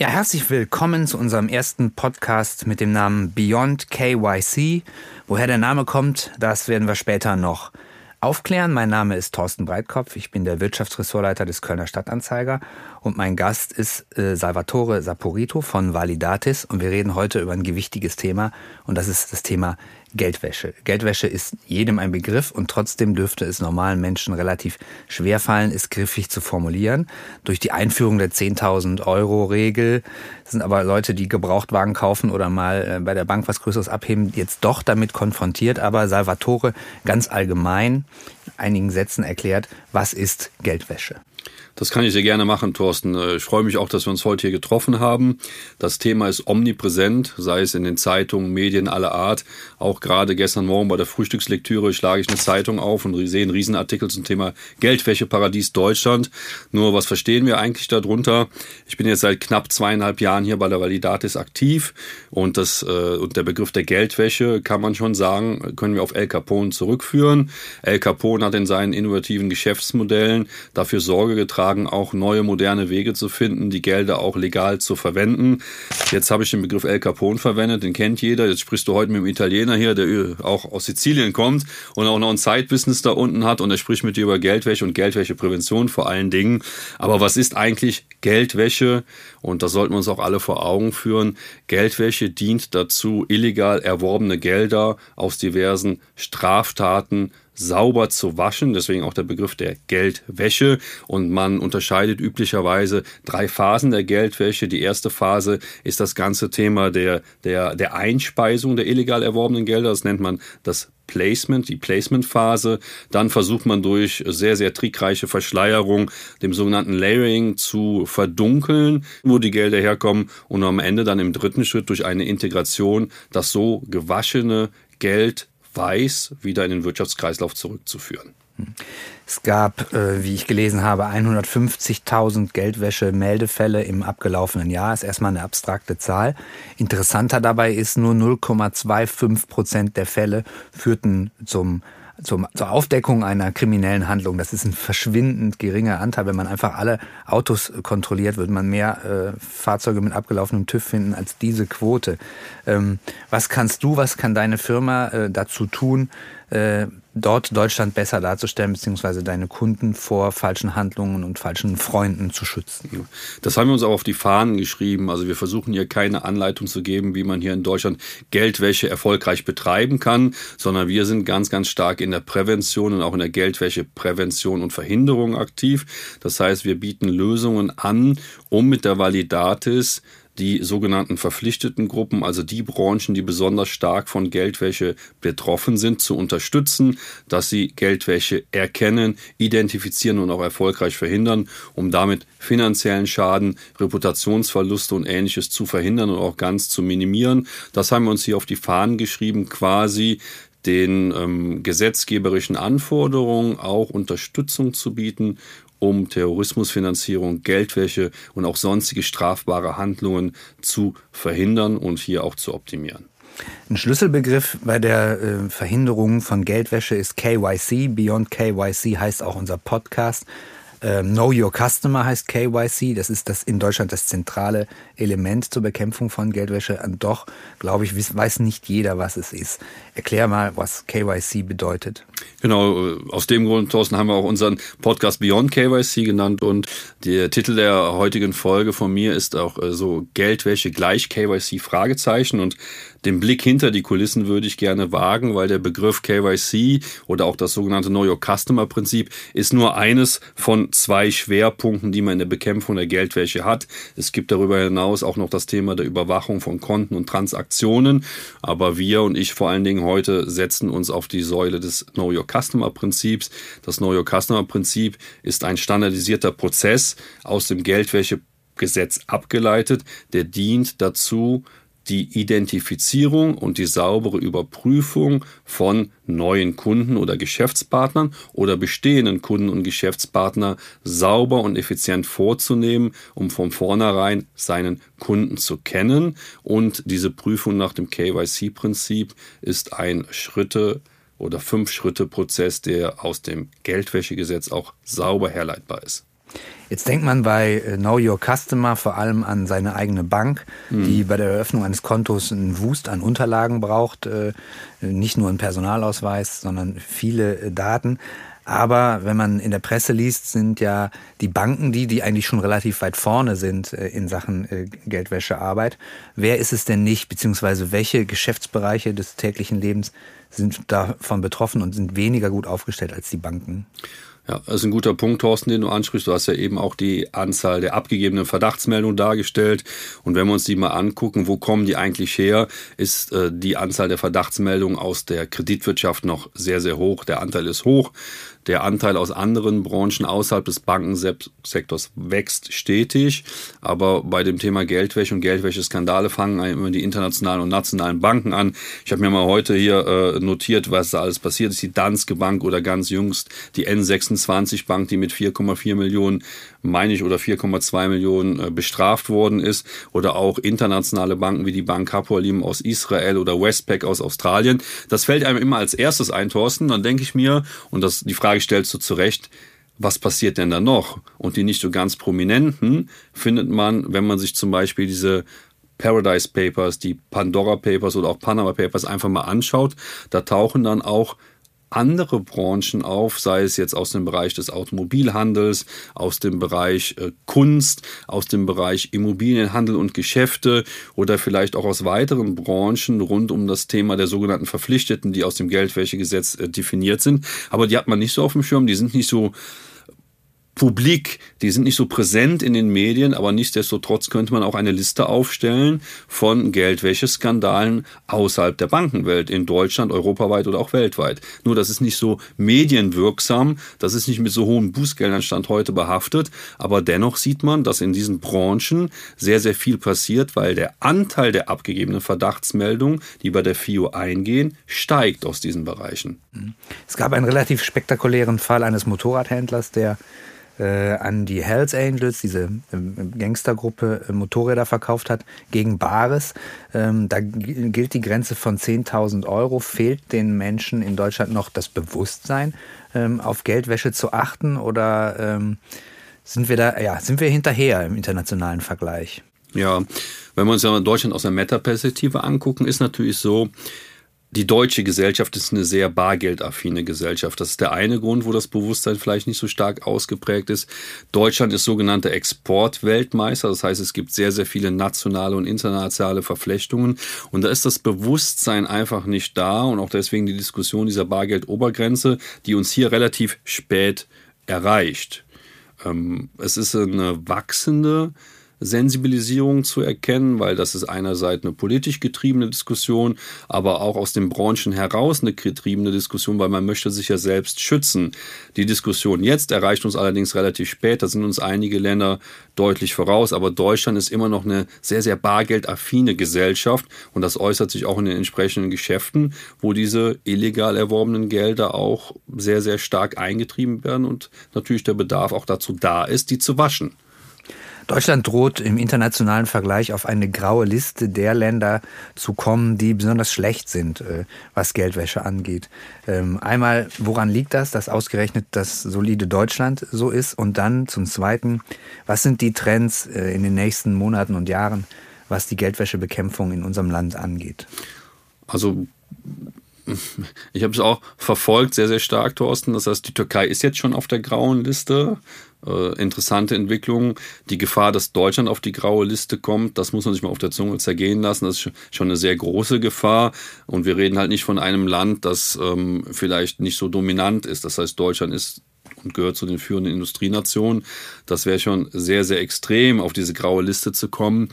Ja, herzlich willkommen zu unserem ersten Podcast mit dem Namen Beyond KYC. Woher der Name kommt, das werden wir später noch aufklären. Mein Name ist Thorsten Breitkopf. Ich bin der Wirtschaftsressortleiter des Kölner Stadtanzeiger und mein Gast ist äh, Salvatore Saporito von Validatis und wir reden heute über ein gewichtiges Thema und das ist das Thema Geldwäsche. Geldwäsche ist jedem ein Begriff und trotzdem dürfte es normalen Menschen relativ schwer fallen, es griffig zu formulieren. Durch die Einführung der 10.000 Euro Regel sind aber Leute, die Gebrauchtwagen kaufen oder mal äh, bei der Bank was Größeres abheben, jetzt doch damit konfrontiert. Aber Salvatore ganz allgemein einigen Sätzen erklärt, was ist Geldwäsche? Das kann ich sehr gerne machen, Thorsten. Äh, ich freue mich auch, dass wir uns heute hier getroffen haben. Das Thema ist omnipräsent, sei es in den Zeitungen, Medien aller Art. Auch gerade gestern Morgen bei der Frühstückslektüre schlage ich eine Zeitung auf und sehe einen Riesenartikel zum Thema Geldwäscheparadies Deutschland. Nur was verstehen wir eigentlich darunter? Ich bin jetzt seit knapp zweieinhalb Jahren hier bei der Validatis aktiv und das äh, und der Begriff der Geldwäsche kann man schon sagen, können wir auf El Capone zurückführen. El Capone hat in seinen innovativen Geschäftsmodellen dafür Sorge getragen, auch neue moderne Wege zu finden, die Gelder auch legal zu verwenden. Jetzt habe ich den Begriff El Capone verwendet, den kennt jeder. Jetzt sprichst du heute mit einem Italiener hier, der auch aus Sizilien kommt und auch noch ein Zeitbusiness da unten hat und er spricht mit dir über Geldwäsche und Geldwäscheprävention vor allen Dingen. Aber was ist eigentlich Geldwäsche? Und das sollten wir uns auch alle vor Augen führen. Geldwäsche dient dazu, illegal erworbene Gelder aus diversen Straftaten sauber zu waschen, deswegen auch der Begriff der Geldwäsche. Und man unterscheidet üblicherweise drei Phasen der Geldwäsche. Die erste Phase ist das ganze Thema der, der, der Einspeisung der illegal erworbenen Gelder. Das nennt man das Placement, die Placement-Phase. Dann versucht man durch sehr, sehr trickreiche Verschleierung, dem sogenannten Layering zu verdunkeln, wo die Gelder herkommen und am Ende dann im dritten Schritt durch eine Integration das so gewaschene Geld weiß, wieder in den Wirtschaftskreislauf zurückzuführen. Es gab, äh, wie ich gelesen habe, 150.000 Geldwäsche-Meldefälle im abgelaufenen Jahr. Ist erstmal eine abstrakte Zahl. Interessanter dabei ist, nur 0,25 Prozent der Fälle führten zum zum, zur Aufdeckung einer kriminellen Handlung. Das ist ein verschwindend geringer Anteil. Wenn man einfach alle Autos kontrolliert, würde man mehr äh, Fahrzeuge mit abgelaufenem TÜV finden als diese Quote. Ähm, was kannst du, was kann deine Firma äh, dazu tun, äh, dort Deutschland besser darzustellen, beziehungsweise deine Kunden vor falschen Handlungen und falschen Freunden zu schützen. Das haben wir uns auch auf die Fahnen geschrieben. Also wir versuchen hier keine Anleitung zu geben, wie man hier in Deutschland Geldwäsche erfolgreich betreiben kann, sondern wir sind ganz, ganz stark in der Prävention und auch in der Geldwäscheprävention und Verhinderung aktiv. Das heißt, wir bieten Lösungen an, um mit der Validatis die sogenannten verpflichteten Gruppen, also die Branchen, die besonders stark von Geldwäsche betroffen sind, zu unterstützen, dass sie Geldwäsche erkennen, identifizieren und auch erfolgreich verhindern, um damit finanziellen Schaden, Reputationsverluste und ähnliches zu verhindern und auch ganz zu minimieren. Das haben wir uns hier auf die Fahnen geschrieben, quasi den ähm, gesetzgeberischen Anforderungen auch Unterstützung zu bieten um Terrorismusfinanzierung, Geldwäsche und auch sonstige strafbare Handlungen zu verhindern und hier auch zu optimieren. Ein Schlüsselbegriff bei der äh, Verhinderung von Geldwäsche ist KYC. Beyond KYC heißt auch unser Podcast. Ähm, know Your Customer heißt KYC. Das ist das in Deutschland das zentrale Element zur Bekämpfung von Geldwäsche. Und doch, glaube ich, weiß nicht jeder, was es ist. Erklär mal, was KYC bedeutet. Genau, äh, aus dem Grund, Thorsten, haben wir auch unseren Podcast Beyond KYC genannt. Und der Titel der heutigen Folge von mir ist auch äh, so Geldwäsche gleich KYC Fragezeichen. Und den Blick hinter die Kulissen würde ich gerne wagen, weil der Begriff KYC oder auch das sogenannte Know Your Customer Prinzip ist nur eines von zwei Schwerpunkten, die man in der Bekämpfung der Geldwäsche hat. Es gibt darüber hinaus auch noch das Thema der Überwachung von Konten und Transaktionen. Aber wir und ich vor allen Dingen heute setzen uns auf die Säule des Know Your Customer Prinzips. Das Know Your Customer Prinzip ist ein standardisierter Prozess aus dem Geldwäschegesetz abgeleitet, der dient dazu, die Identifizierung und die saubere Überprüfung von neuen Kunden oder Geschäftspartnern oder bestehenden Kunden und Geschäftspartner sauber und effizient vorzunehmen, um von vornherein seinen Kunden zu kennen. Und diese Prüfung nach dem KYC-Prinzip ist ein Schritte oder Fünf-Schritte-Prozess, der aus dem Geldwäschegesetz auch sauber herleitbar ist. Jetzt denkt man bei äh, Know Your Customer vor allem an seine eigene Bank, mhm. die bei der Eröffnung eines Kontos einen Wust an Unterlagen braucht, äh, nicht nur einen Personalausweis, sondern viele äh, Daten. Aber wenn man in der Presse liest, sind ja die Banken die, die eigentlich schon relativ weit vorne sind in Sachen Geldwäschearbeit. Wer ist es denn nicht, beziehungsweise welche Geschäftsbereiche des täglichen Lebens sind davon betroffen und sind weniger gut aufgestellt als die Banken? Ja, das ist ein guter Punkt, Thorsten, den du ansprichst. Du hast ja eben auch die Anzahl der abgegebenen Verdachtsmeldungen dargestellt. Und wenn wir uns die mal angucken, wo kommen die eigentlich her, ist äh, die Anzahl der Verdachtsmeldungen aus der Kreditwirtschaft noch sehr, sehr hoch. Der Anteil ist hoch. Der Anteil aus anderen Branchen außerhalb des Bankensektors wächst stetig. Aber bei dem Thema Geldwäsche und Geldwäsche-Skandale fangen immer die internationalen und nationalen Banken an. Ich habe mir mal heute hier äh, notiert, was da alles passiert ist. Die Danske Bank oder ganz jüngst die N26 Bank, die mit 4,4 Millionen meine ich, oder 4,2 Millionen äh, bestraft worden ist. Oder auch internationale Banken wie die Bank Hapoalim aus Israel oder Westpac aus Australien. Das fällt einem immer als erstes ein, Thorsten. Dann denke ich mir, und das, die Frage stellst du zu Recht, was passiert denn da noch? Und die nicht so ganz prominenten findet man, wenn man sich zum Beispiel diese Paradise Papers, die Pandora Papers oder auch Panama Papers einfach mal anschaut. Da tauchen dann auch andere Branchen auf, sei es jetzt aus dem Bereich des Automobilhandels, aus dem Bereich äh, Kunst, aus dem Bereich Immobilienhandel und Geschäfte oder vielleicht auch aus weiteren Branchen rund um das Thema der sogenannten Verpflichteten, die aus dem Geldwäschegesetz äh, definiert sind. Aber die hat man nicht so auf dem Schirm, die sind nicht so publik, die sind nicht so präsent in den Medien, aber nichtsdestotrotz könnte man auch eine Liste aufstellen von Geldwäscheskandalen außerhalb der Bankenwelt, in Deutschland, europaweit oder auch weltweit. Nur das ist nicht so medienwirksam, das ist nicht mit so hohen Bußgeldern Stand heute behaftet, aber dennoch sieht man, dass in diesen Branchen sehr, sehr viel passiert, weil der Anteil der abgegebenen Verdachtsmeldungen, die bei der FIO eingehen, steigt aus diesen Bereichen. Es gab einen relativ spektakulären Fall eines Motorradhändlers, der äh, an die Hells Angels, diese äh, Gangstergruppe, äh, Motorräder verkauft hat, gegen Bares. Ähm, da gilt die Grenze von 10.000 Euro. Fehlt den Menschen in Deutschland noch das Bewusstsein, ähm, auf Geldwäsche zu achten oder ähm, sind wir da, ja, sind wir hinterher im internationalen Vergleich? Ja, wenn wir uns ja Deutschland aus der Meta-Perspektive angucken, ist natürlich so, die deutsche Gesellschaft ist eine sehr bargeldaffine Gesellschaft. Das ist der eine Grund, wo das Bewusstsein vielleicht nicht so stark ausgeprägt ist. Deutschland ist sogenannter Exportweltmeister. Das heißt, es gibt sehr, sehr viele nationale und internationale Verflechtungen. Und da ist das Bewusstsein einfach nicht da. Und auch deswegen die Diskussion dieser Bargeldobergrenze, die uns hier relativ spät erreicht. Ähm, es ist eine wachsende Sensibilisierung zu erkennen, weil das ist einerseits eine politisch getriebene Diskussion, aber auch aus den Branchen heraus eine getriebene Diskussion, weil man möchte sich ja selbst schützen. Die Diskussion jetzt erreicht uns allerdings relativ spät, da sind uns einige Länder deutlich voraus, aber Deutschland ist immer noch eine sehr, sehr bargeldaffine Gesellschaft und das äußert sich auch in den entsprechenden Geschäften, wo diese illegal erworbenen Gelder auch sehr, sehr stark eingetrieben werden und natürlich der Bedarf auch dazu da ist, die zu waschen. Deutschland droht im internationalen Vergleich auf eine graue Liste der Länder zu kommen, die besonders schlecht sind, äh, was Geldwäsche angeht. Ähm, einmal, woran liegt das, dass ausgerechnet das solide Deutschland so ist? Und dann zum Zweiten, was sind die Trends äh, in den nächsten Monaten und Jahren, was die Geldwäschebekämpfung in unserem Land angeht? Also ich habe es auch verfolgt, sehr, sehr stark, Thorsten. Das heißt, die Türkei ist jetzt schon auf der grauen Liste. Äh, interessante Entwicklung. Die Gefahr, dass Deutschland auf die graue Liste kommt, das muss man sich mal auf der Zunge zergehen lassen. Das ist schon eine sehr große Gefahr. Und wir reden halt nicht von einem Land, das ähm, vielleicht nicht so dominant ist. Das heißt, Deutschland ist und gehört zu den führenden Industrienationen. Das wäre schon sehr, sehr extrem, auf diese graue Liste zu kommen.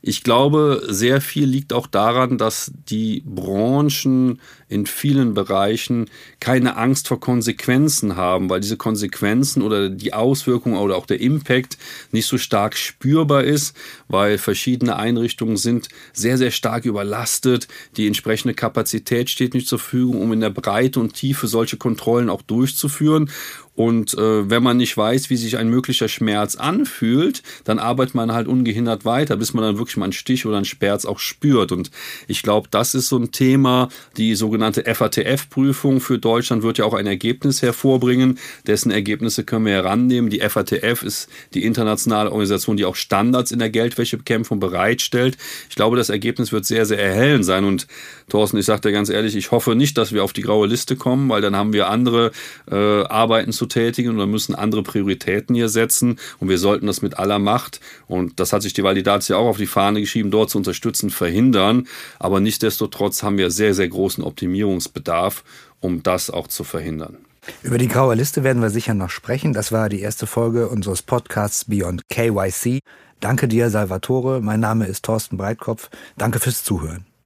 Ich glaube, sehr viel liegt auch daran, dass die Branchen in vielen Bereichen keine Angst vor Konsequenzen haben, weil diese Konsequenzen oder die Auswirkungen oder auch der Impact nicht so stark spürbar ist, weil verschiedene Einrichtungen sind sehr, sehr stark überlastet. Die entsprechende Kapazität steht nicht zur Verfügung, um in der Breite und Tiefe solche Kontrollen auch durchzuführen. Und äh, wenn man nicht weiß, wie sich ein möglicher Schmerz anfühlt, dann arbeitet man halt ungehindert weiter, bis man dann wirklich wirklich mal einen Stich oder einen Sperz auch spürt. Und ich glaube, das ist so ein Thema. Die sogenannte FATF-Prüfung für Deutschland wird ja auch ein Ergebnis hervorbringen. Dessen Ergebnisse können wir herannehmen. Die FATF ist die internationale Organisation, die auch Standards in der Geldwäschebekämpfung bereitstellt. Ich glaube, das Ergebnis wird sehr, sehr erhellend sein. Und Thorsten, ich sage dir ganz ehrlich, ich hoffe nicht, dass wir auf die graue Liste kommen, weil dann haben wir andere äh, Arbeiten zu tätigen dann müssen andere Prioritäten hier setzen. Und wir sollten das mit aller Macht, und das hat sich die Validatio auch auf die Fahne geschrieben, dort zu unterstützen, verhindern. Aber nichtsdestotrotz haben wir sehr, sehr großen Optimierungsbedarf, um das auch zu verhindern. Über die graue Liste werden wir sicher noch sprechen. Das war die erste Folge unseres Podcasts Beyond KYC. Danke dir, Salvatore. Mein Name ist Thorsten Breitkopf. Danke fürs Zuhören.